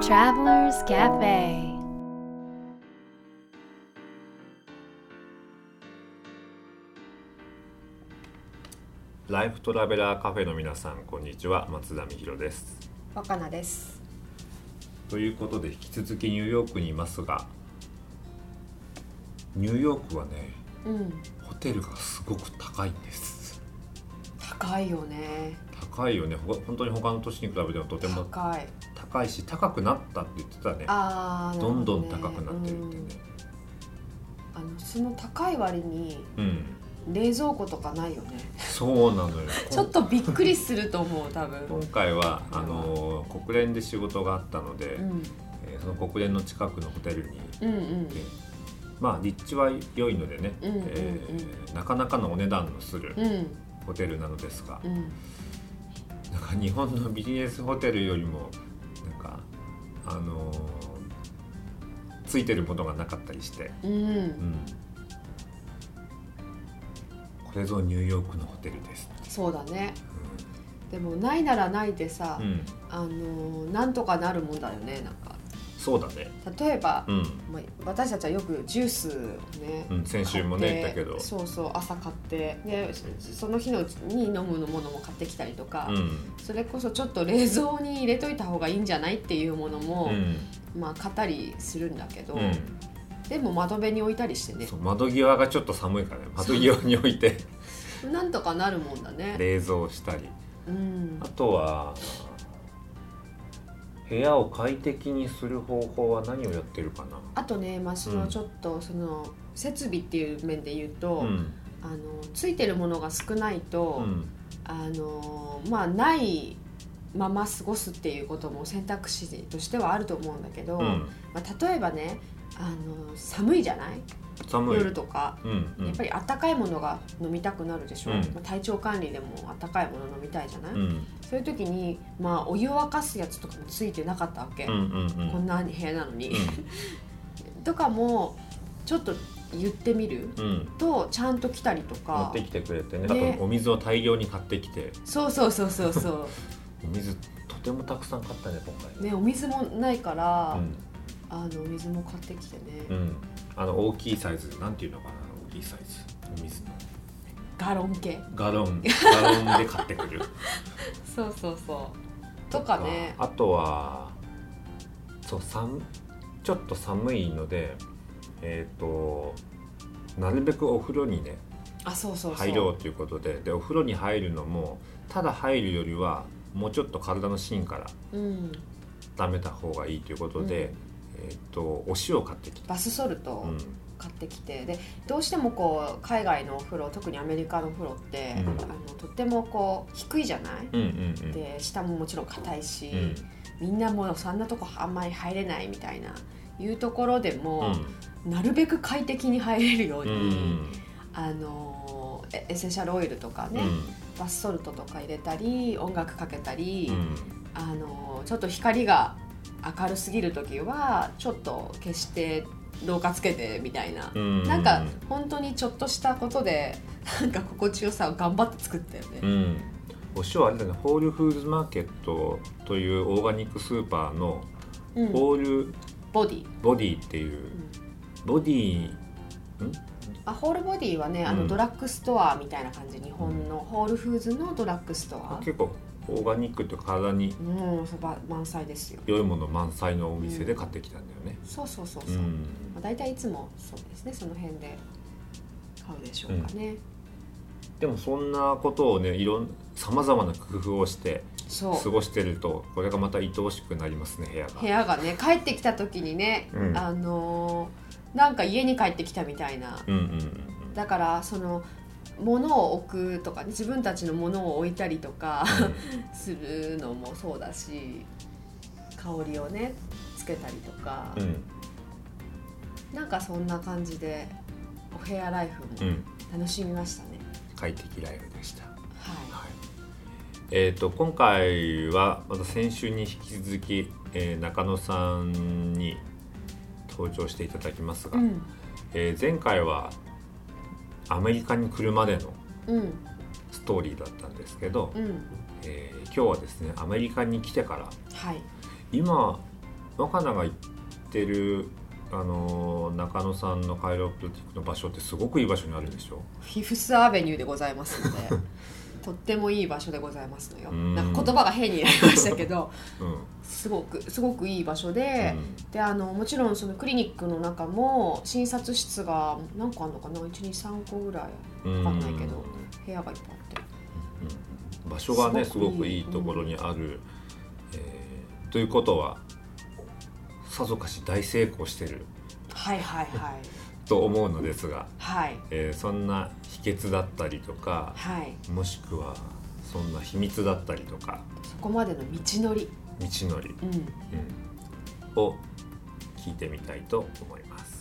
Travelers Cafe. ライフトラベラーカフェの皆さんこんにちは。松田美弘です。若菜です。ということで引き続きニューヨークにいますがニューヨークはねうん。ホテルがすごく高いんです。高いよね。高いよね。ほ本当に他の都市に比べてもとても高い高いし高くなったって言ってたね。あーどんどん高くなってるってね。うん。あのその高い割にうん、冷蔵庫とかないよね。そうなのよ。ちょっとびっくりすると思う多分。今回はあの国連で仕事があったので、うん。えーその国連の近くのホテルにうんうん。でまあ立地は良いのでね、うんうんうん。えーなかなかのお値段のするうん。ホテルなのですが、うん。なんか日本のビジネスホテルよりもあのーついてるものがなかったりして、うん。うん、これぞニューヨークのホテルです、そうだね。でもないならないでさ、うん。うんあのなんとかなるもんだよねなんかそうだね、例えば、うん。まあ、私たちはよくジュースをね、うん、先週もね言ったけど。そうそう朝買ってでそその日のうちに飲むものも買ってきたりとか、うん。それこそちょっと冷蔵に入れといた方がいいんじゃないっていうものも、うん。まあ買ったりするんだけど、うん。でも窓辺に置いたりしてね。窓際がちょっと寒いからね。窓際に置いて。なんとかなるもんだね。冷蔵したり。うん。あとは部屋を快適にする方法は何をやってるかな？あとね、まあ、そうのん。ちょっとその設備っていう面で言うと、うん。あのついてるものが少ないと、うん。あのまあないまま過ごすっていうことも選択肢としてはあると思うんだけど、うん。まあ、例えばねあの寒いじゃない？寒い。夜とか、うんうん。やっぱりあったかいものが飲みたくなるでしょ、うん。まあ、体調管理でもあったかいもの飲みたいじゃない、うん。そういう時に、まあ、お湯を沸かすやつとかもついてなかったわけ、うんうんうん。こんな部屋なのに、う とかもちょっと言ってみる？んうん。とちゃんと来たりと持かってきてくれてね。ね。お水を大量に買ってきて。そうそうそうそうそ お水とてもたくさん買ったね今うねお水もないから、回あのお水も買ってきてね、うん、うん、あの大きいサイズなんていうのかな大きいサイズ。お水の。ガロン系。ガロン。ガロンで買ってくる。そうそうそう。とかね。あとはそう寒ちょっと寒いのでえっ、となるべくお風呂にねあそうそうそう。入ろうということで。でお風呂に入るのもただ入るよりはもうちょっと体の芯からうん、温めた方がいいということで、えっ、とお塩を買ってきた、バスソルトをうん。買ってきて、でどうしてもこう海外のお風呂特にアメリカのお風呂って、うん。あのとってもこう低いじゃない、うんうんうん。で下ももちろん硬いし、うん。みんなもうそんなとこあんまり入れないみたいないうところでうも、ん。なるべく快適に入れるよううに、ん。あのエエッセンシャルオイルとかね、うん。バスソルトとか入れたり音楽かけたり、うん。あのちょっと光が明るすぎる時はちょっと消して廊下つけてみたいな、うん。なんか本当にちょっとしたことで なんか心地よさを頑張って作ったよね。うん、お塩あれだねホールフーズマーケットというオーガニックスーパーのうん。ホールボディ、ボディっていう、ボディん？あホールボディはねあの、うん。ドラッグストアみたいな感じ。日本のホールフーズのドラッグストア、結構オーガニックって体にうん、そば満載ですよ。良いもの満載のお店で買ってきたんだよね。そうそうそうそう、うん。まあ、大体いつもそうですね。その辺で買うでしょうかね、でもそんなことをねいろんさまざまな工夫をしてそう。過ごしてるとこれがまた愛おしくなりますね部屋が。部屋がね帰ってきた時にね、うん。あのーなんか家に帰ってきたみたいな。うんうんうん。だからその物を置くとかね自分たちの物を置いたりとか するのもそうだし香りをねつけたりとか、うんうん。なんかそんな感じでお部屋ライフもうん。楽しみましたね、快適ライフでした。はい。はい。えー、と今回はまた先週に引き続き、えー中野さんに登場していただきますが、うん。えー前回はアメリカに来るまでのうん。ストーリーだったんですけど、うん。えー今日はですねアメリカに来てからはい。今若菜が行ってるあの中野さんのカイロプティックの場所ってすごくいい場所にあるんでしょ？フィフスアベニューでございますので とってもいい場所でございますのよ。うん。なんか言葉が変になりましたけど うん。すごくすごくいい場所で、であのもちろんそのクリニックの中も診察室が何個あるのかな？123個ぐらい。うん分かんないけど部屋がいっぱいあって。うん場所がねすすごくいいごくいいところにある、えーということはさぞかし大成功してる。はいはいはい。と思うのですが、はい。えーそんな秘訣だったりとかはい。もしくはそんな秘密だったりとか。そこまでの道のり、道のり、うん、うん。を聞いてみたいと思います。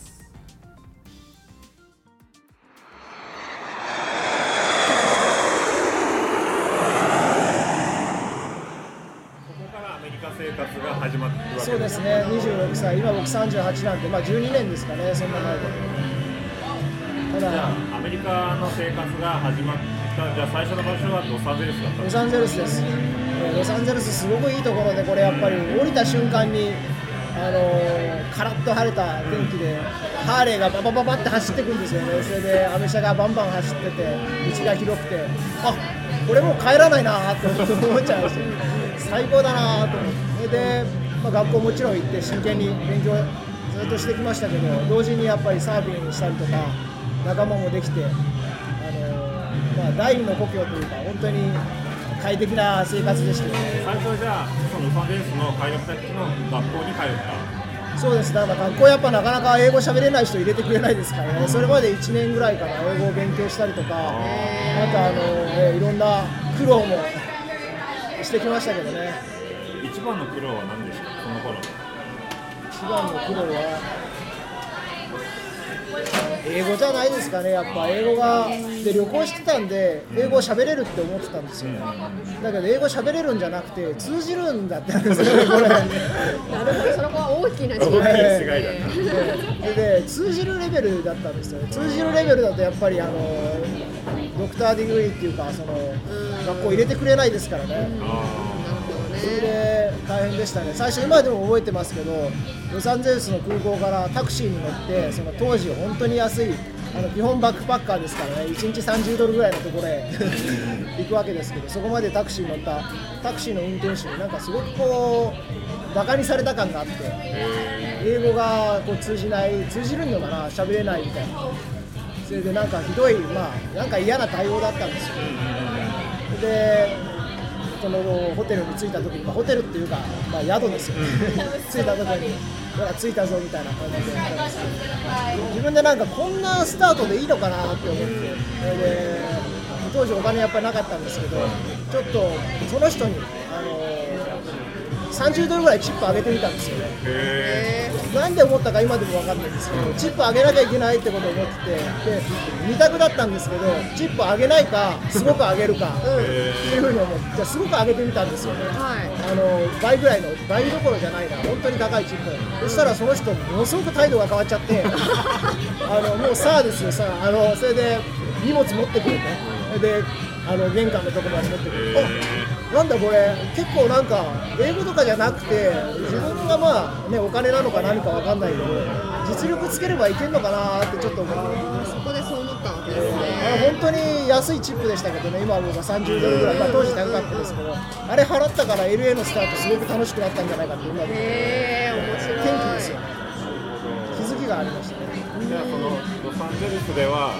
ここからアメリカ生活が始まってそうですね、26歳、今僕38なんで、まあ12年ですかね、そんな前で。ただ、メリカの生活が始まったじゃあ最初の場所はロサンゼルスだったロサンゼルスです。ロサンゼルスすごくいいところで、これやっぱり降りた瞬間に、あのーカラッと晴れた天気で、ハーレーがババババって走ってくんですよね。それでアメ車がバンバン走ってて、道が広くて、あこれもう帰らないなって思っちゃいまし。最高だなと思って。それで、まあ、学校もちろん行って真剣に勉強ずっとしてきましたけど、同時にやっぱりサーフィンしたりとか、仲間もできて、あのまあ、第二の故郷というか、本当に快適な生活でしたよね。最初はじゃあそのロサンゼルスのカイロプラクティックの学校に通った。そうです、だから学校やっぱなかなか英語喋れない人入れてくれないですからね、それまで1年ぐらいから英語を勉強したりとか、あとあの、えーいろんな苦労もしてきましたけどね、一番の苦労は何でした？その頃。一番の苦労は、英語じゃないですかね、やっぱ英語が、で旅行してたんで、英語喋れるって思ってたんですよ、だけど英語喋れるんじゃなくて、通じるんだったんですよね、これ。なるほどそこは大きな違い。だね。でで通じるレベルだったんですよ。ね通じるレベルだとやっぱりあのdoctor degree っていうかその学校入れてくれないですからね。なるほどそれねで大変でしたね。最初今でも覚えてますけどロサンゼルスの空港からタクシーに乗ってその当時本当に安いあの基本バックパッカーですからね1日30ドルぐらいのところへ 行くわけですけどそこまでタクシーに乗ったタクシーの運転手になんかすごくこうバカにされた感があって英語がこう通じない通じるのかな喋れないみたいな。それでなんかひどいまあなんか嫌な対応だったんですよ。でそのホテルに着いた時に、まあ、ホテルっていうか、まあ、宿ですよ。ね、着いた時にほら着いたぞみたいな感じで。自分でなんかこんなスタートでいいのかなって思って。で当時お金やっぱりなかったんですけどちょっとその人にあの30ドルぐらいチップ上げてみたんですよね。へなんで思ったか今でも分かんないんですけど、チップ上げなきゃいけないってことを思ってて、で2択だったんですけど、チップ上げないか、すごく上げるか、っていうふうに思って、じゃあすごく上げてみたんですよね。はい。あの倍ぐらいの倍どころじゃないな本当に高いチップ。そしたらその人ものすごく態度が変わっちゃって あのもうさあですよさあ。あのそれで荷物持ってくるね。であの玄関のところまで持ってくる。あなんだこれ結構なんか英語とかじゃなくて自分がまあねお金なのか何かわかんないけど実力つければいけるのかなってちょっと思ってそこでそう思ったわけですあね本当に安いチップでしたけどね、今はもう30ドルぐらい、まあ、当時高かったですけど、あれ払ったから LA のスタート、すごく楽しくなったんじゃないかって、今、天へえ面白い。気ですよね、気づきがありましたね。じゃあそのロサンゼルスでは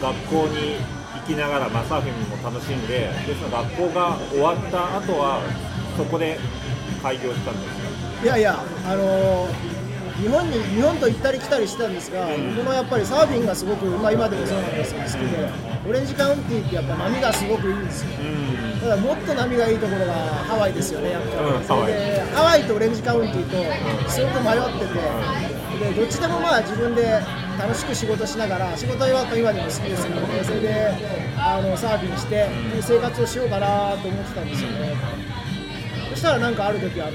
学校に行きながら、まあ、サーフィンも楽しんででその学校が終わった後はそこで開業したんですよいやいや、あのー日本に日本と行ったり来たりしてたんですが、僕のやっぱりサーフィンがすごく、まあ、今でもそうなんですけど、好きで、オレンジカウンティーってやっぱ波がすごくいいんですよ。ただもっと波がいいところがハワイですよね、やっぱり、うんハワイ。とオレンジカウンティーとすごく迷ってて、でどっちでもまあ自分で楽しく仕事しながら、仕事は今でも好きですけどね、それであのサーフィンして、生活をしようかなと思ってたんですよね。そしたらなんかある時あの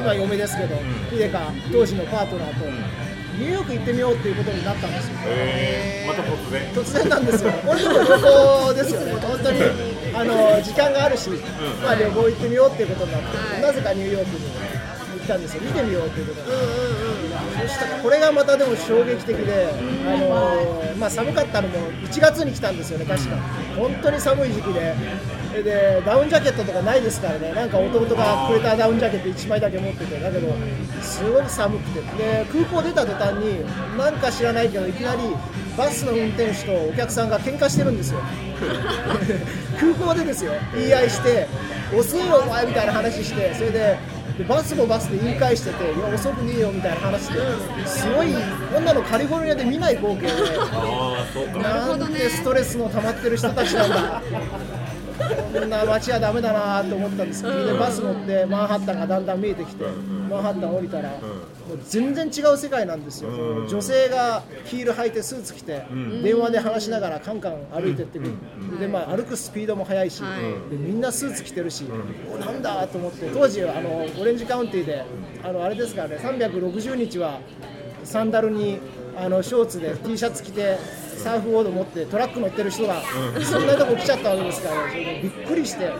今嫁ですけど、ヒデか当時のパートナーと、ニューヨーク行ってみようっていうことになったんですよ。へえまた突然。突然なんですよ、本当に旅行ですよね、本当にあの時間があるし、まあ、旅行行ってみようっていうことになって、なぜかニューヨークに。行ったんですよ。見てみようっていうことで、そしたらこれがまたでも衝撃的で、あのーまあ、寒かったのも1月に来たんですよね確か。本当に寒い時期で。でダウンジャケットとかないですからね。なんか弟がくれたダウンジャケット1枚だけ持ってて。だけどすごく寒くて。で空港出た途端になんか知らないけどいきなりバスの運転手とお客さんが喧嘩してるんですよ。空港でですよ。言い合いして遅いよお前みたいな話して。それででバスもバスで言い返してていや遅くねえよみたいな話ですごいこんなのカリフォルニアで見ない光景でなんてストレスの溜まってる人たちなんだこんな街はダメだなと思ったんですけど、でバス乗ってマンハッタンがだんだん見えてきて、マンハッタン降りたら、もう全然違う世界なんですよ、女性がヒール履いてスーツ着て、電話で話しながらカンカン歩いてってくる、でまあ、歩くスピードも速いし、でみんなスーツ着てるし、おなんだと思って当時あのオレンジカウンティであのあれですからね360日はサンダルにあのショーツで T シャツ着てサーフボード持ってトラック乗ってる人がそんなとこ来ちゃったわけですから、それでびっくりして、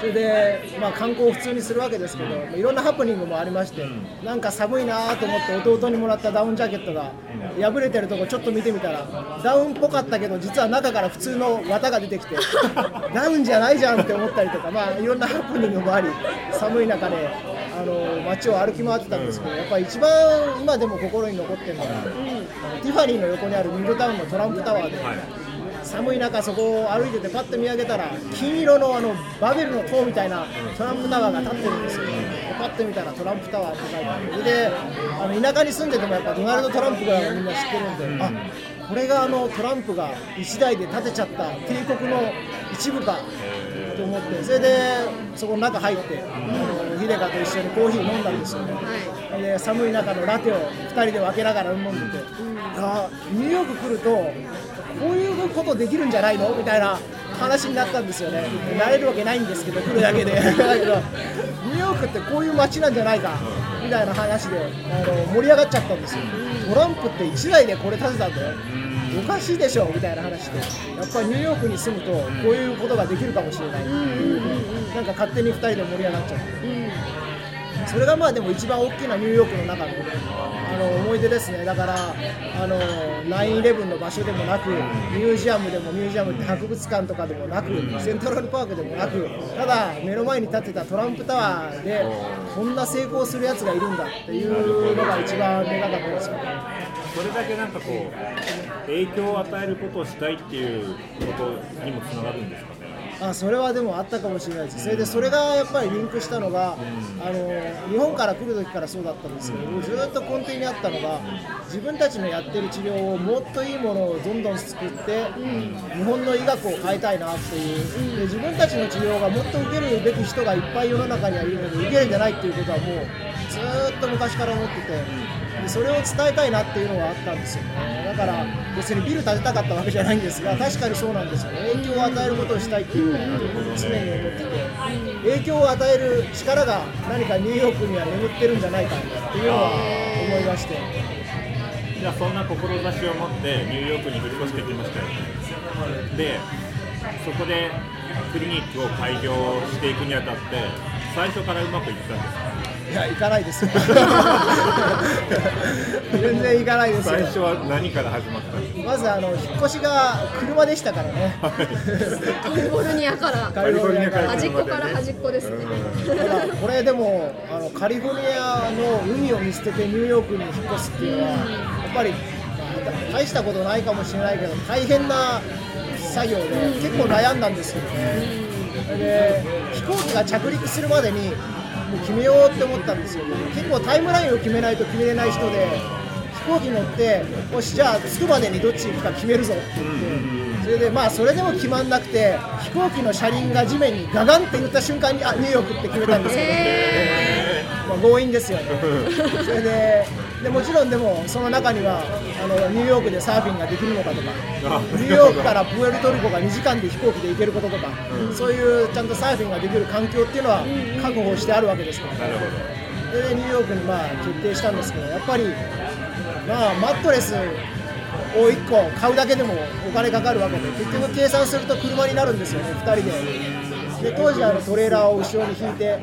それで、まあ、観光を普通にするわけですけど、まあいろんなハプニングもありまして、なんか寒いなと思って弟にもらったダウンジャケットが破れてるとこちょっと見てみたらダウンっぽかったけど実は中から普通の綿が出てきて ダウンじゃないじゃんって思ったりとか、まあ、いろんなハプニングもあり寒い中であの街を歩き回ってたんですけどやっぱり一番今でも心に残ってるのが、あのティファニーの横にあるミッドタウンのトランプタワーで。寒い中、そこを歩いててパッと見上げたら金色のあのバベルの塔みたいなトランプタワーが立ってるんですよ、でパッと見たらトランプタワーって書いてある。であの田舎に住んでてもやっぱドナルド・トランプがみんな知ってるん。で、あこれがあのトランプが一代で建てちゃった帝国の一部かと思ってそれでそこの中入って、あのヒデカと一緒にコーヒー飲んだんですよね、で寒い中のラテを2人で分けながら飲んでて、あニューヨーク来るとこういうことできるんじゃないの？みたいな話になったんですよね、慣れるわけないんですけど、来るだけで、だけど、ニューヨークってこういう街なんじゃないか？みたいな話であの盛り上がっちゃったんですよ、トランプって1台でこれ建てたんだよ、おかしいでしょみたいな話で、やっぱりニューヨークに住むと、こういうことができるかもしれないっていうなんか勝手に2人で盛り上がっちゃって。それがまあでも一番大きなニューヨークの中のあの思い出ですね、だからあの9-11の場所でもなく、ミュージアムでも、ミュージアムって博物館とかでもなく、セントラルパークでもなく、ただ目の前に立ってたトランプタワーで、こんな成功するやつがいるんだっていうのが一番でかかったですよね。それだけなんかこう影響を与えることをしたいっていうことにもつながるんですかね。あそれはでもあったかもしれないです、それでそれがやっぱりリンクしたのが、あの日本から来る時からそうだったんですけど、ずっと根底にあったのが、自分たちのやってる治療をもっといいものをどんどん作って、日本の医学を変えたいなっていう、で自分たちの治療がもっと受けるべき人がいっぱい世の中にはいるけど、受けれてないっていうことはもう、ずーっと昔から思ってて。でそれを伝えたいなっていうのがあったんですよね。だから別にビル建てたかったわけじゃないんですが確かにそうなんですよね。影響を与えることをしたいっていうのを常に思ってて影響を与える力が何かニューヨークには眠ってるんじゃないかっていうのは思いまして。じゃあそんな志を持ってニューヨークに引っ越してきましたよね。でそこでクリニックを開業していくにあたって最初からうまくいったんですか？いや行かないです 全然行かないですよ。最初は何から始まったんですか？まずあの引っ越しが車でしたからね。カリフォルニアから。カリフォルニアから端っこから端っこですね。これでもあのカリフォルニアの海を見捨ててニューヨークに引っ越すっていうのはやっぱり、まあ大したことないかもしれないけど大変な作業で結構悩んだんですよね。で飛行機が着陸するまでに決めようって思ったんですよ。結構タイムラインを決めないと決めれない人で飛行機乗ってよしじゃあ着くまでにどっち行くか決めるぞって言ってそれでまあそれでも決まんなくて飛行機の車輪が地面にガガンって言った瞬間にあニューヨークって決めたんですけど、まあ、強引ですよね。それででもちろんでもその中にはあのニューヨークでサーフィンができるのかとかニューヨークからプエルトリコが2時間で飛行機で行けることとか、そういうちゃんとサーフィンができる環境っていうのは確保してあるわけですから、それでニューヨークにまあ決定したんですけどやっぱりまあマットレスを1個買うだけでもお金かかるわけで結局計算すると車になるんですよね2人で。で当時あのトレーラーを後ろに引いて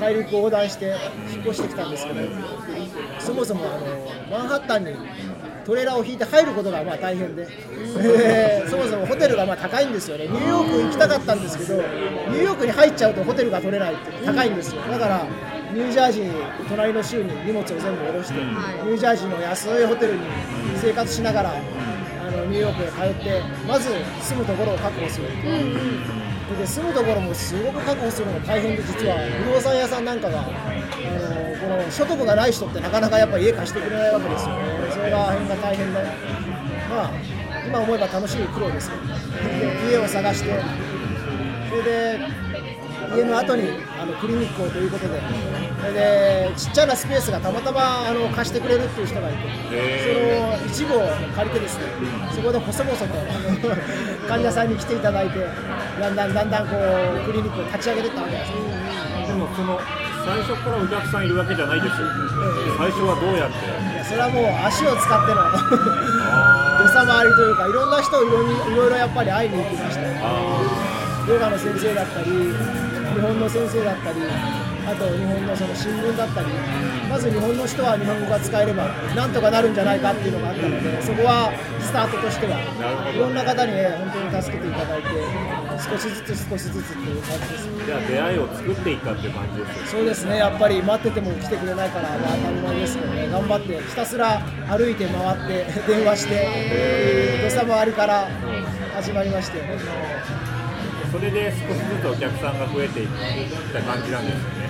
大陸を横断して引っ越してきたんですけどそもそもあのマンハッタンにトレーラーを引いて入ることがまあ大変で、えーそもそもホテルがまあ高いんですよね。ニューヨーク行きたかったんですけどニューヨークに入っちゃうとホテルが取れないって高いんですよ。だからニュージャージー隣の州に荷物を全部下ろして、はい。ニュージャージーの安いホテルに生活しながらあのニューヨークへ通ってまず住むところを確保するっていうで住むところもすごく確保するのが大変で実は不動産屋さんなんかがあのこの所得がない人ってなかなかやっぱり家貸してくれないわけですよね。それが変が大変でまあ今思えば楽しい苦労ですけど家を探して。それで家の後にあのクリニックをということで。それでちっちゃなスペースがたまたまあの貸してくれるっていう人がいて。へその一部を借りてですねそこで細々と患者さんに来ていただいてだんだんだんだんこうクリニックを立ち上げていったわけです。でもその最初からお客さんいるわけじゃないですよ。ね最初はどうやって？いやそれはもう足を使ってのあ土佐回りというかいろんな人をいろいろやっぱり会いに行きました。ヨガの先生だったり日本の先生だったりあと日本のその新聞だったりまず日本の人は日本語が使えればなんとかなるんじゃないかっていうのがあったのでそこはスタートとしてはいろんな方にね本当に助けていただいて少しずつ少しずつっていう感じです。ーじゃあ出会いを作っていったって感じですよそうですね。やっぱり待ってても来てくれないから、まあ、当たり前ですけどね。頑張ってひたすら歩いて回って電話して土佐回りから始まりましてそれで少しずつお客さんが増えていった感じなんですよね。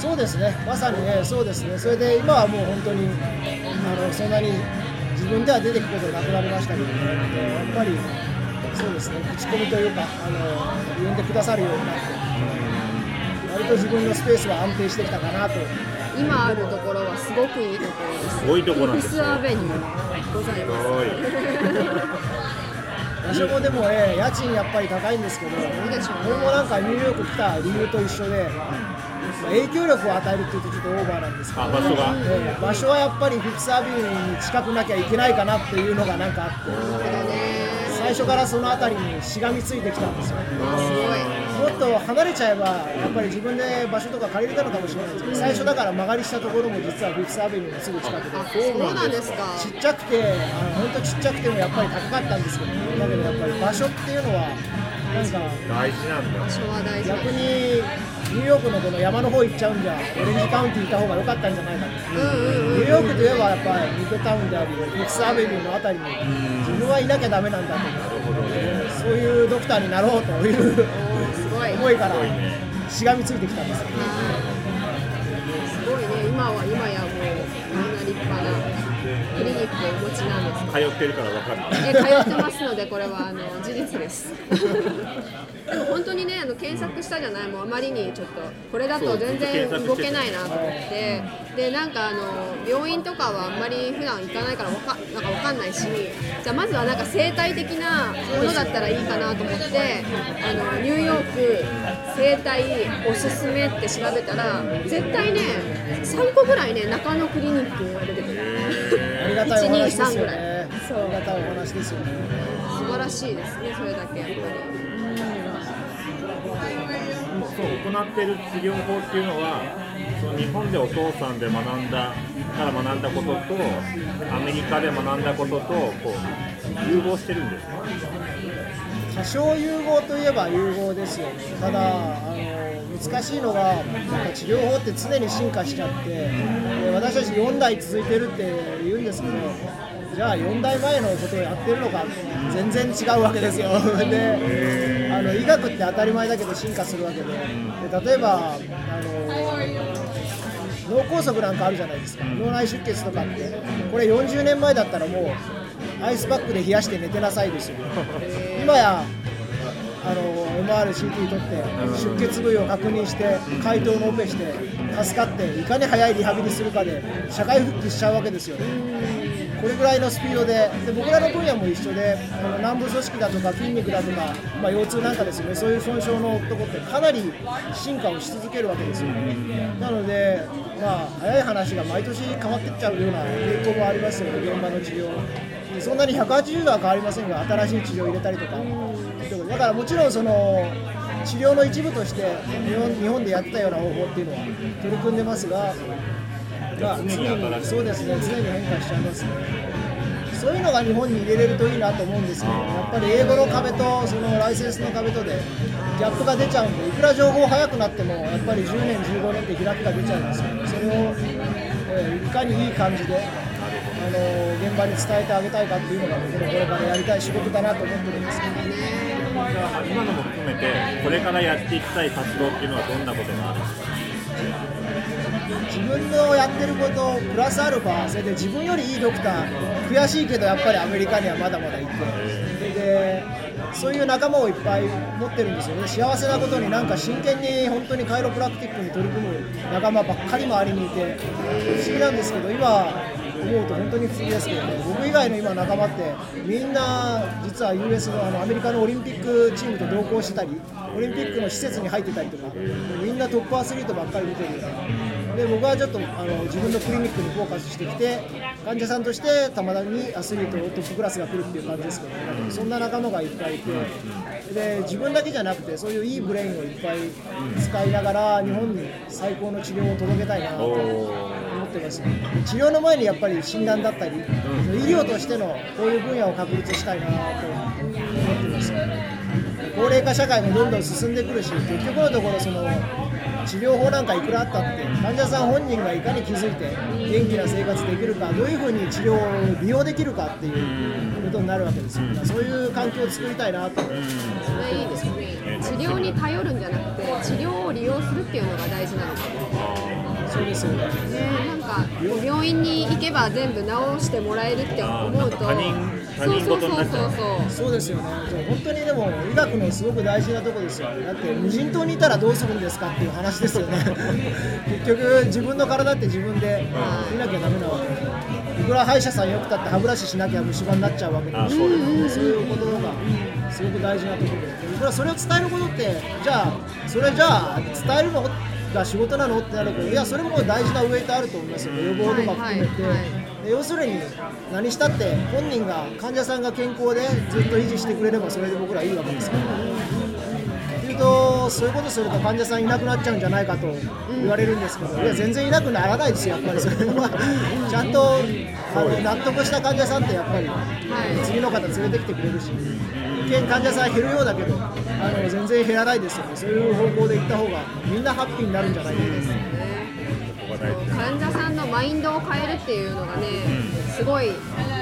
そうですね、まさにね、そうですね、それで今はもう本当にあのそんなに自分では出てくことなくなりましたけどね、でやっぱりそうですね、口コミというか、あの呼んでくださるようになって、割と自分のスペースは安定してきたかなと、今あるところはすごくいいところです。すごいとこなんフィですよスアベニューございす。ますごい場所もでもね、家賃やっぱり高いんですけど、うでしょうねこれもなんかニューヨーク来た理由と一緒で、まあ影響力を与えるっていうとちょっとオーバーなんですけど、あ場所が？ええ場所はやっぱりフィフスアビニューに近くなきゃいけないかなっていうのがなんかあって。最初からその辺りにしがみついてきたんですよもっと離れちゃえばやっぱり自分で場所とか借りれたのかもしれないですけど最初だから曲がりしたところも実はフィフスアベニューのすぐ近くであそうなんですか。ちっちゃくて本当ちっちゃくてもやっぱり高かったんですけどだけどやっぱり場所っていうのはなんか大事なんだ。場所は大事逆にニューヨークのこの山の方行っちゃうんじゃオレンジカウンティーいた方が良かったんじゃないかとニューヨークといえばやっぱりミッドタウンでありフィフスアベニューのあたりに自分はいなきゃダメなんだとそういうドクターになろうという思いからしがみついてきたんですよすごいね。今は今やもうみんな立派なクリニックをお持ちなんです。通ってるから分かるえ通ってますのでこれは。あの事実です。でも本当にねあの検索したじゃない。もうあまりにちょっとこれだと全然動けないなと思ってでなんかあの病院とかはあんまり普段行かないからわかなんかわかんないしじゃあまずはなんか生態的なものだったらいいかなと思ってあのニューヨーク生態おすすめって調べたら絶対ね3個ぐらいね中野クリニックが出てくる。ありがたいお話です123ぐらい。よねあそうりがたいお話ですよね。素晴らしいですねそれだけやっぱり。そう行っている治療法っていうのはその日本でお父さんで学んだから学んだこととアメリカで学んだこととこう融合してるんですね多少融合といえば融合ですよね。ただあの難しいのがなんか治療法って常に進化しちゃってで私たち4代続いてるって言うんですけどじゃあ4代前のことをやってるのか全然違うわけですよ。であの医学って当たり前だけど進化するわけで。で例えばあの脳梗塞なんかあるじゃないですか。脳内出血とかって。これ40年前だったらもうアイスパックで冷やして寝てなさいですよ。今やあの MRCT 取って出血部位を確認して解凍のオペして助かっていかに早いリハビリするかで社会復帰しちゃうわけですよこれぐらいのスピードでで僕らの分野も一緒であの軟部組織だとか筋肉だとか、まあ、腰痛なんかですね。そういう損傷のとこってかなり進化をし続けるわけですよ。ねなので、まあ、早い話が毎年変わってっちゃうような傾向もありますよね。現場の治療。そんなに180度は変わりませんが新しい治療を入れたりとか。だからもちろんその治療の一部として日本日本でやってたような方法っていうのは取り組んでますが、まあ、常にそうですね常に変化しちゃいますねそういうのが日本に入れれるといいなと思うんですけどやっぱり英語の壁とそのライセンスの壁とでギャップが出ちゃうんでいくら情報早くなってもやっぱり10年15年って開きが出ちゃいますよねそれを、えーいかにいい感じであの現場に伝えてあげたいかっていうのが僕のこれからやりたい仕事だなと思ってるんですけど今のも含めてこれからやっていきたい活動っていうのはどんなことがあるんですか？自分のやってることプラスアルファそれで自分よりいいドクター悔しいけどやっぱりアメリカにはまだまだいて。でそういう仲間をいっぱい持ってるんですよね。幸せなことになんか真剣に本当にカイロプラクティックに取り組む仲間ばっかり周りにいて。不思議なんですけど今思うと本当に不思議ですけどね。僕以外の今仲間ってみんな実は US のあのアメリカのオリンピックチームと同行してたりオリンピックの施設に入ってたりとかみんなトップアスリートばっかり見てるで僕はちょっとあの自分のクリニックにフォーカスしてきて患者さんとしてたまにアスリートトップクラスが来るっていう感じですけど、ね、そんな仲間がいっぱいいてで自分だけじゃなくてそういういいブレインをいっぱい使いながら日本に最高の治療を届けたいなと思ってます。治療の前にやっぱり診断だったり、医療としてのこういう分野を確立したいなと思ってます。高齢化社会もどんどん進んでくるし結局のところその治療法なんかいくらあったって患者さん本人がいかに気づいて元気な生活できるかどういうふうに治療を利用できるかっていうことになるわけですよ、だからそういう環境を作りたいなと。思ってそれいいですね。治療に頼るんじゃなくて治療を利用するっていうのが大事なのかもそうですよね。ねか病院に行けば全部治してもらえるって思うと他人他人事になっちゃう。そうそうそうそうそうですよね。本当にでも医学のすごく大事なとこですよだって無人島にいたらどうするんですかっていう話ですよね。結局自分の体って自分で見なきゃダメなわけ。でいくら歯医者さんよくたって歯ブラシしなきゃ虫歯になっちゃうわけであそうですそういうことがすごく大事なところで。僕らそれを伝えることってじゃあそれじゃあ伝えるのが仕事なの？ってなるといやそれも大事なウェイトあると思いますよ。予防とか含めて、はいはいはで要するに何したって本人が患者さんが健康でずっと維持してくれればそれで僕らいいわけですから。っていうとそういうことすると患者さんいなくなっちゃうんじゃないかと言われるんですけど、いや全然いなくならないですよやっぱり。それは。ちゃんとあの納得した患者さんってやっぱり次の方連れてきてくれるし。一見患者さん減るようだけどあの全然減らないですよね。そういう方向で行った方がみんなハッピーになるんじゃないかと思います患者さんのマインドを変えるっていうのがね、すごい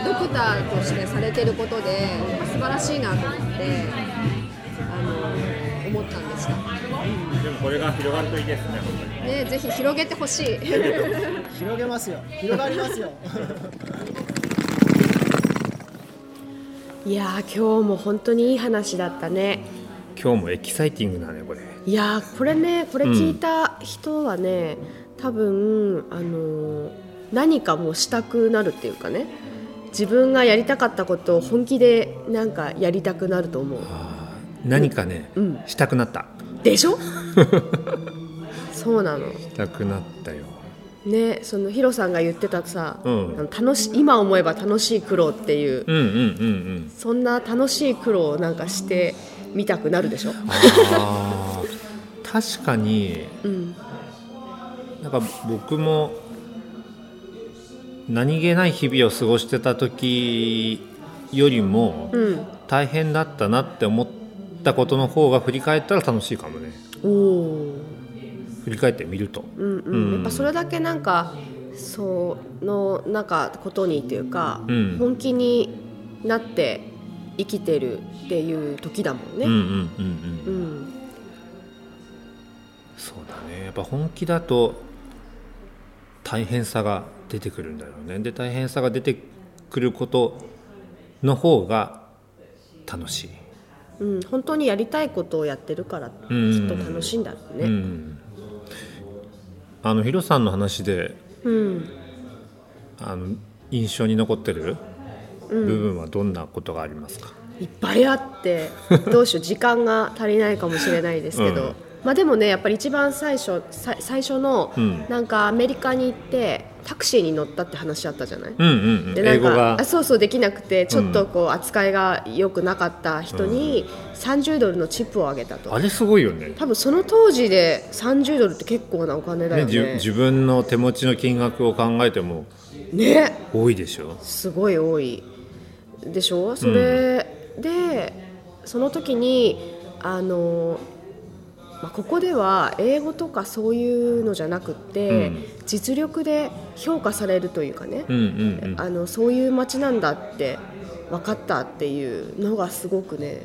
ドクターとしてされてることで素晴らしいなと思ってあの思ったんでしたでもこれが広がるといいですね本当に。ねぜひ広げてほしい。広げますよ。広がりますよ いやー今日も本当にいい話だったね。今日もエキサイティングだねこれ。いやーこれねこれ聞いた人はね、多分あのー何かもうしたくなるっていうかね自分がやりたかったことを本気でなんかやりたくなると思う。何かね、うん。したくなった。でしょ？そうなの。したくなったよねそのヒロさんが言ってたさ、うん。あの楽し今思えば楽しい苦労っていう。うんうんうんうん。そんな楽しい苦労をなんかしてみたくなるでしょ、確かに。うん、なんか僕も何気ない日々を過ごしてた時よりもうん、大変だったなって思ったことの方が振り返ったら楽しいかもね。おお振り返ってみると。うんううん。ん、やっぱそれだけなんかそのなんかことにっていうか、うん。本気になって生きてるっていう時だもんね。うんうんうんうん。うん。そうだね。やっぱ本気だと大変さが出てくるんだろうね。で大変さが出てくることの方が楽しい、うん、本当にやりたいことをやってるからきっうんと楽しいんだろううね。ん、あのヒロさんの話でうん、あの印象に残ってる部分はどんなことがありますか、いっぱいあってどうしよう時間が足りないかもしれないですけど、うん。まあでもねやっぱり一番最初さ最初の、うん。なんかアメリカに行ってタクシーに乗ったって話あったじゃない、うんうんうん。でなんかあそうそうできなくてちょっとこう扱いが良くなかった人に30ドルのチップをあげたと、あれすごいよね。多分その当時で30ドルって結構なお金だねよね。じゅ自分の手持ちの金額を考えてもね。多いでしょ？すごい多い。でしょ？それでその時にあの、まあ、ここでは英語とかそういうのじゃなくって、うん。実力で評価されるというかね、うんうんあのそういう街なんだって分かったっていうのがすごくね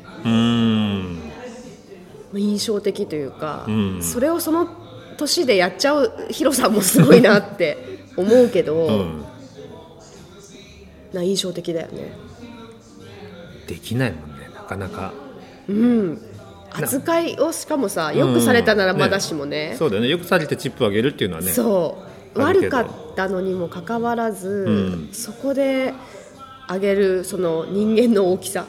印象的というか、うん。それをその年でやっちゃうヒロさんもすごいなって思うけど、うん。な印象的だよね。できないもんねなかなか。うん扱いをしかもさよくされたならまだしもね,、そうだよね。よくされてチップあげるっていうのはねそう。悪かったのにもかかわらず、ん。そこであげるその人間の大きさ。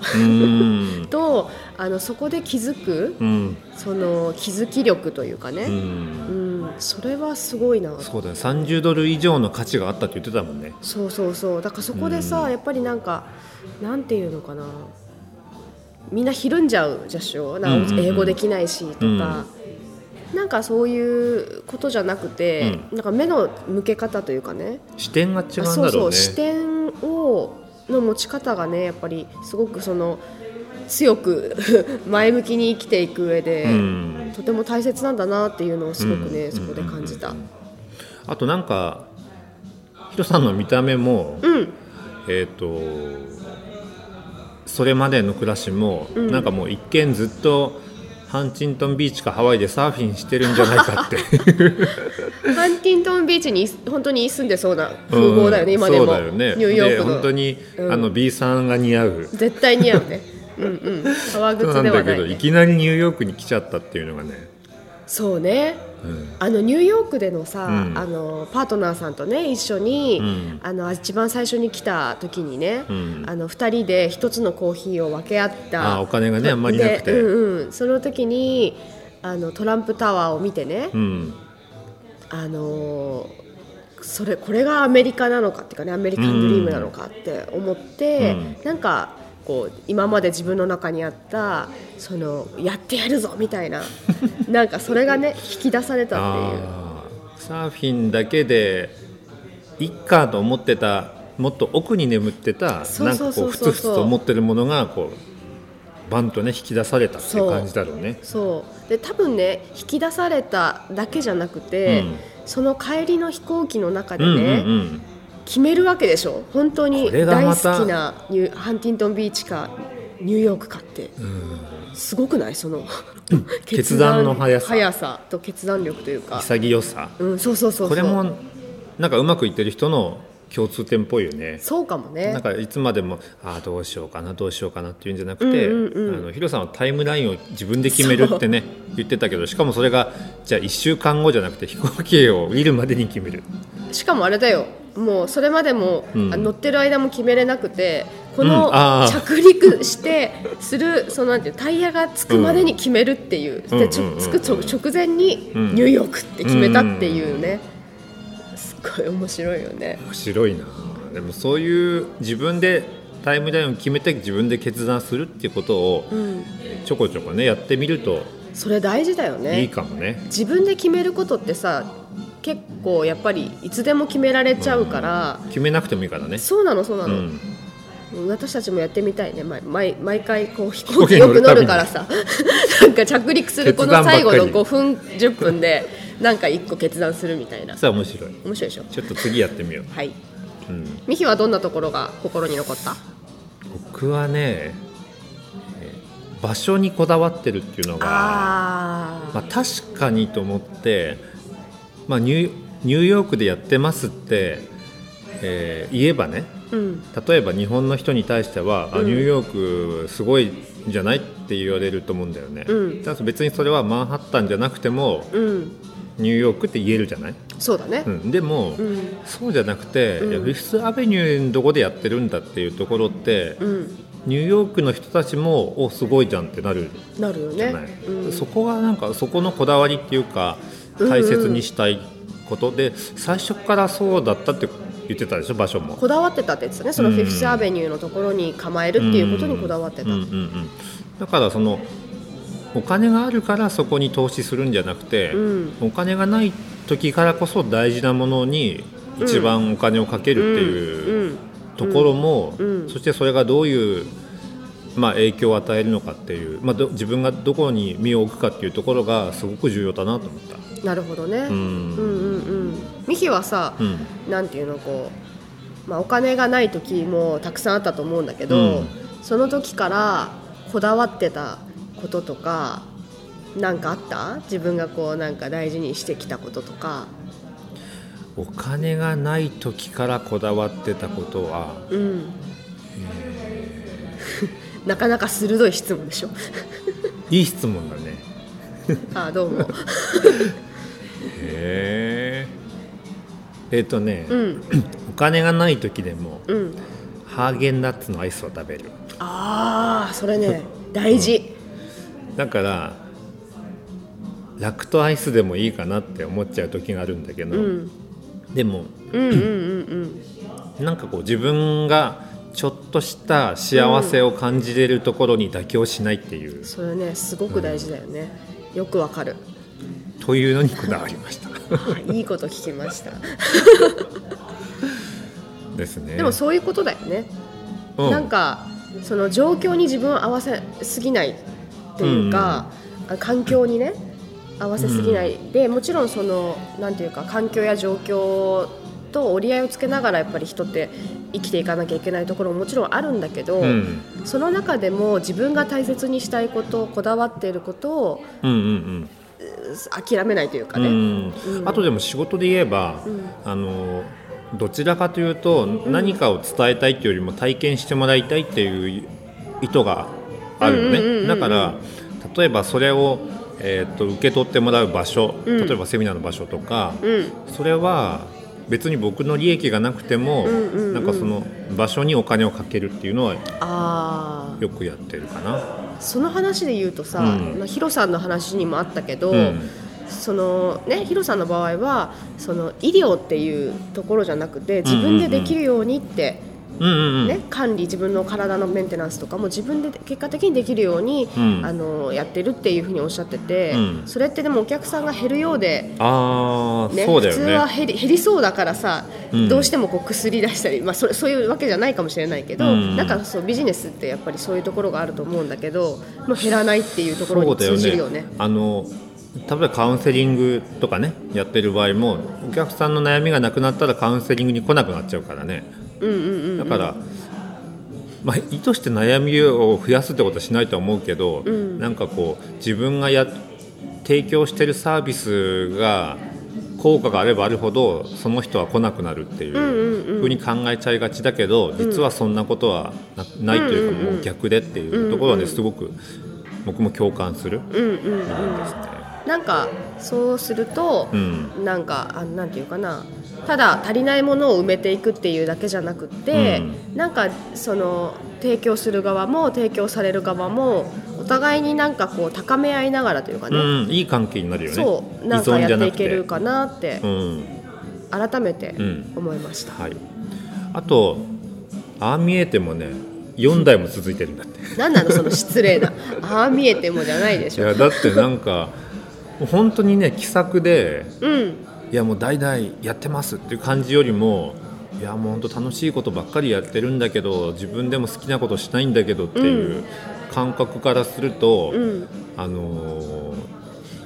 とあのそこで気づくうん。その気づき力というかね、うん。うん。それはすごいな。そうだね30ドル以上の価値があったって言ってたもんね。そうそうそう。だからそこでさ、やっぱりなんかなんていうのかなみんなひるんじゃうでしょ？なんか英語できないしとか、なんかそういうことじゃなくて、なんか目の向け方というかね。視点が違うんだろうね。そうそう。視点をの持ち方がねやっぱりすごくその強く 前向きに生きていく上で、うん。とても大切なんだなっていうのをすごくね、うん。そこで感じた。あとなんかヒロさんの見た目も、うん。えっ、とそれまでの暮らしも、なんかもう一見ずっとハンチントンビーチかハワイでサーフィンしてるんじゃないかって。ハンティントンビーチに本当に住んでそうな風貌だよね、今でも。そうだよね。ニューヨークの。で本当に、あの B さんが似合う。絶対似合うね。うんうん。革人靴なんだけど、ではない、ね、いきなりニューヨークに来ちゃったっていうのがね、そうね。うんあのニューヨークでのさ、うん。あのパートナーさんとね一緒に、うん。あの一番最初に来た時にね、うん。あの2人で1つのコーヒーを分け合った。あお金がねあんまりなくて。でうんうん、その時にあのトランプタワーを見てね、うん。あのーそれこれがアメリカなのかっていうかねアメリカンドリームなのかって思って、なんかこう今まで自分の中にあったそのやってやるぞみたいな なんかそれがね引き出されたっていう。サーフィンだけでいっかと思ってたもっと奥に眠ってたなんかこそうふつふつと思ってるものがこうバンとね引き出されたっていう感じだろうね。そう。で多分ね引き出されただけじゃなくて、うん。その帰りの飛行機の中でうんね、うんうん決めるわけでしょ？本当に大好きなニューハンティントンビーチかニューヨークかって、すごくない？その 決断の速さ。速さと決断力というか、潔さ。うん、そうそうそうそう。これもなんかうまくいってる人の共通点っぽいよね。そうかもね。なんかいつまでもああどうしようかなどうしようかなっていうんじゃなくて、うんうんうん。あのヒロさんはタイムラインを自分で決めるってね 言ってたけどしかもそれがじゃあ1週間後じゃなくて飛行機を見るまでに決める。しかもあれだよもうそれまでも、うん。あ乗ってる間も決めれなくてこうん。の着陸してするそのなんていうタイヤがつくまでに決めるっていう、でつく直直前にうん。ニューヨークって決めたっていうね、すっごい面白いよね。面白いな。でもそういう自分でタイムラインを決めて自分で決断するっていうことをうん。ちょこちょこねやってみるとそれ大事だよね。いいかもね。自分で決めることってさ結構やっぱりいつでも決められちゃうから、決めなくてもいいからね。そうなのそうなの、うん、私たちもやってみたいね。毎毎毎回こう飛行機よく乗るからさ。なんか着陸するこの最後の決断ばっかり5分10分でなんか1個決断するみたいな。さあ面白い。面白いでしょ？ちょっと次やってみよう。はい。うん、ミヒはどんなところが心に残った？僕はね、えー場所にこだわってるっていうのが。あまあ、確かにと思って、まあ、ニューヨークでやってますって、えー言えばねうん。例えば日本の人に対しては、あうん。ニューヨークすごいんじゃないって言われると思うんだよね、うん。だ別にそれはマンハッタンじゃなくてもうん。ニューヨークって言えるじゃない、そうだね。うん、でも、うん。そうじゃなくて、うん。フィフスアベニューのどこでやってるんだっていうところって、うん。ニューヨークの人たちもおすごいじゃんってなるなるよね。じゃない、うん。そこはなんかそこのこだわりっていうか大切にしたいこと。で最初からそうだったって言ってたでしょ場所も。こだわってたって言ってたね。そのうん。フィフスアベニューのところに構えるっていうことにこだわってた、うんうんうん、だからそのお金があるからそこに投資するんじゃなくて、うん。お金がない時からこそ大事なものに一番お金をかけるっていううん。ところも、うん。そしてそれがどういう、まあ、影響を与えるのかっていう、まあ、ど自分がどこに身を置くかっていうところがすごく重要だなと思った。なるほどね、ううん、うんんうん。ミヒはさ、うん。なんていうのこう、まあ、お金がない時もたくさんあったと思うんだけど、うん。その時からこだわってたこととかなんかあった？自分がこうなんか大事にしてきたこととか。お金がない時からこだわってたことはうん。なかなか鋭い質問でしょ。いい質問だね。あどうもへええっ、とね、うん。お金がない時でもうん。ハーゲンダッツのアイスを食べる。ああそれね大事。だからラクトアイスでもいいかなって思っちゃう時があるんだけど、うん。でもうんうんうんうん。なんかこう自分がちょっとした幸せを感じれるところに妥協しないっていう、それねすごく大事だよね、よくわかる。というのにこだわりました。あいいこと聞きました。ですね。でもそういうことだよね、うん。なんかその状況に自分を合わせすぎないっていうか、あ環境にね合わせすぎない、でもちろんそのなんていうか環境や状況と折り合いをつけながらやっぱり人って生きていかなきゃいけないところももちろんあるんだけど、うん。その中でも自分が大切にしたいことこだわっていることをうんうん諦めないというかね、うん。うん。あとでも仕事で言えば、あのどちらかというと何かを伝えたいっていうよりも体験してもらいたいっていう意図があるのうんうんうんうんねだから例えばそれを、えー、と受け取ってもらう場所例えばセミナーの場所とか、うん。それは別に僕の利益がなくても、んうんうん。なんかその場所にお金をかけるっていうのはあよくやってるかな。あその話で言うとさ、うん。まあヒロさんの話にもあったけど、うん。そのねヒロさんの場合はその医療っていうところじゃなくて自分でできるようにって、うんうんうんね管理自分の体のメンテナンスとかも自分で結果的にできるように、うん。あのやってるっていうふうにおっしゃってて、うん。それってでもお客さんが減るようでああ、ね、そうだよ普通はね。減り減りそうだからさ、うん。どうしてもこう薬出したり、まあ、それそういうわけじゃないかもしれないけど、うん。なんかそうビジネスってやっぱりそういうところがあると思うんだけど、まあ、減らないっていうところに通じるよね。あの例えばカウンセリングとかねやってる場合もお客さんの悩みがなくなったらカウンセリングに来なくなっちゃうからね。うんうんうんだから、まあ、意図して悩みを増やすってことはしないとは思うけど、ん。なんかこう自分がや提供してるサービスが効果があればあるほどその人は来なくなるっていうふうに考えちゃいがちだけど、実はそんなことはなないというか、もう逆でっていうところはねすごく僕も共感する部分ですね。なんかそうすると、うん。なんかあなんていうかなただ足りないものを埋めていくっていうだけじゃなくって、なんかその提供する側も提供される側もお互いになんかこう高め合いながらというかね、うん、いい関係になるよね。そうなんかやっていけるかなってうん、改めてうん。思いました、はい。あと、ああ見えてもね、4代も続いてるんだって。なんなのその失礼な。ああ見えてもじゃないでしょ。いや、だってなんか、本当にね、気さくで、うんいやもう代々やってますっていう感じよりも。いやもう本当楽しいことばっかりやってるんだけど自分でも好きなことしないんだけどっていう感覚からすると、うん。あのー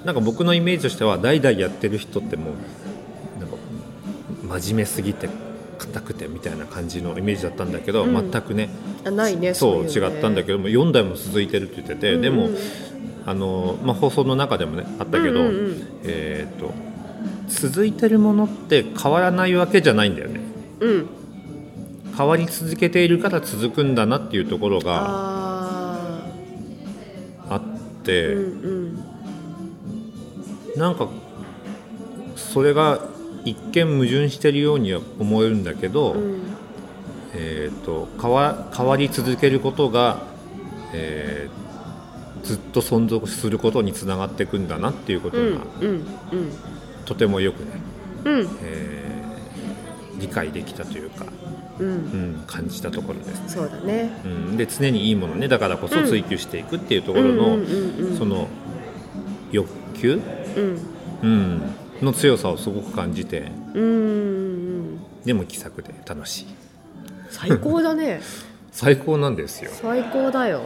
なんか僕のイメージとしては代々やってる人ってもうなんか真面目すぎて硬くてみたいな感じのイメージだったんだけど、うん。全くねあないねそうね。違ったんだけども4代も続いてるって言ってて、うんでもうんあのー、まあ、放送の中でもねあったけど、うんうんうん。えー、と続いてるものって変わらないわけじゃないんだよね。うん。変わり続けているから続くんだなっていうところがああって。ーうんうん。なんかそれが一見矛盾してるようには思えるんだけど、うん。えー、と変わ変わり続けることが、えーずっと存続することにつながっていくんだなっていうことが、うんうんうんとてもよくねうん。えー理解できたというか、うん。うん、感じたところです、そうだね。うん、で常にいいものねだからこそ追求していくっていうところの、その欲求、うん。うん、の強さをすごく感じてうんうん。でも気さくで楽しい。最高だね。最高なんですよ。最高だよ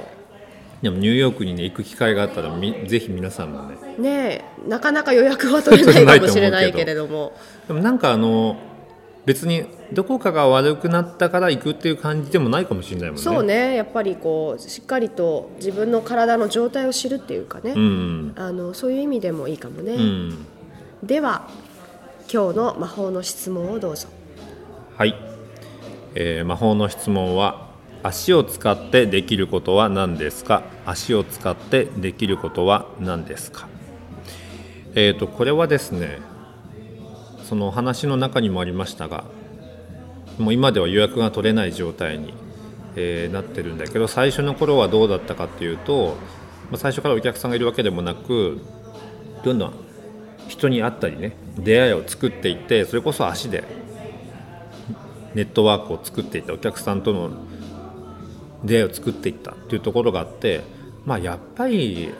でもニューヨークにね行く機会があったらみぜひ皆さんもね。ねえなかなか予約は取れないかもしれないけれども。でもなんかあの別にどこかが悪くなったから行くっていう感じでもないかもしれないもんね。そうねやっぱりこうしっかりと自分の体の状態を知るっていうかね、うん。あのそういう意味でもいいかもね、うん。では今日の魔法の質問をどうぞ。はい、えー魔法の質問は足を使ってできることは何ですか？足を使ってできることは何ですか？えー、とこれはですねその話の中にもありましたがもう今では予約が取れない状態に、えーなってるんだけど最初の頃はどうだったかっていうと、まあ、最初からお客さんがいるわけでもなくどんどん人に会ったりね出会いを作っていってそれこそ足でネットワークを作っていったお客さんとの出会いを作っていったっていうところがあってまあやっぱり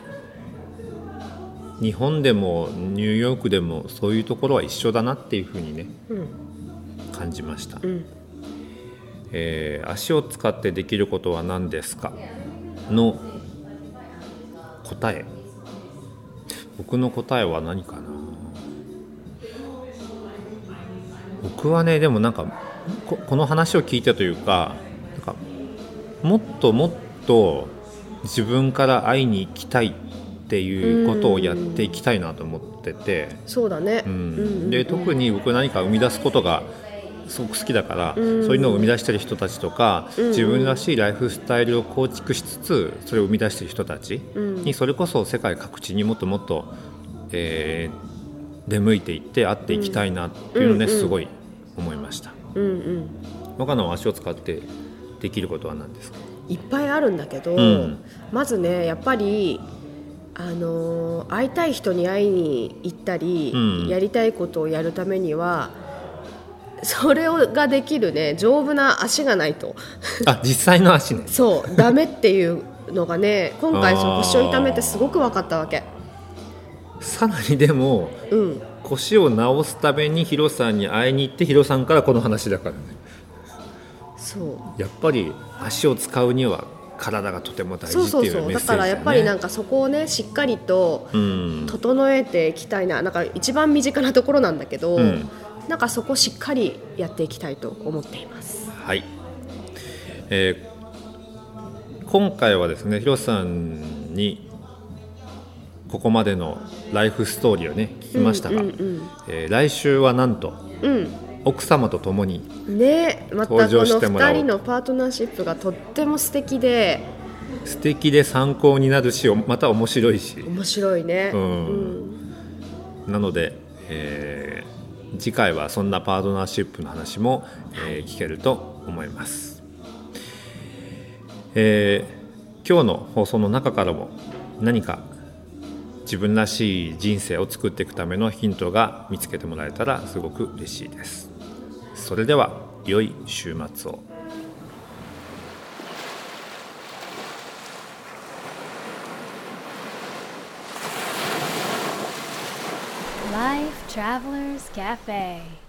日本でもニューヨークでもそういうところは一緒だなっていうふうにねうん。感じました、うん。えー足を使ってできることは何ですか？の答え。僕の答えは何かな？僕はねでもなんかここの話を聞いてというかもっともっと自分から会いに行きたいっていうことをやっていきたいなと思ってて、そうだね、ううんん、で特に僕何か生み出すことがすごく好きだから、うん。そういうのを生み出してる人たちとか、うん自分らしいライフスタイルを構築しつつそれを生み出してる人たちうん。にそれこそ世界各地にもっともっと、えー出向いていって会っていきたいなっていうのね、すごい思いました。うんうん。若菜は足を使ってできることは何ですか？いっぱいあるんだけど、ん。まずねやっぱりあのー会いたい人に会いに行ったり、うん。やりたいことをやるためにはそれをができるね丈夫な足がないと。あ実際の足ね。そうダメっていうのがね今回その腰を痛めてすごく分かったわけ。さらにでもうん。腰を治すためにヒロさんに会いに行ってヒロさんからこの話だからねやっぱり足を使うには体がとても大事っていうメッセージそうだからやっぱりなんかかそこをねしっかりとうん。整えていきたいな。なんか一番身近なところなんだけど、うん。なんかそこしっかりやっていきたいと思っています。はい、えー今回はですねヒロさんにここまでのライフストーリーをね聞きましたが、来週はなんとうん奥様と共にねまたこ登場のしてもらおう。2人のパートナーシップがとっても素敵で素敵で参考になるしまた面白いし。面白いね、うん。なので、えー次回はそんなパートナーシップの話も、えー聞けると思います、えー今日の放送の中からも何か自分らしい人生を作っていくためのヒントが見つけてもらえたらすごく嬉しいですそれでは良い週末を Life Travelers Cafe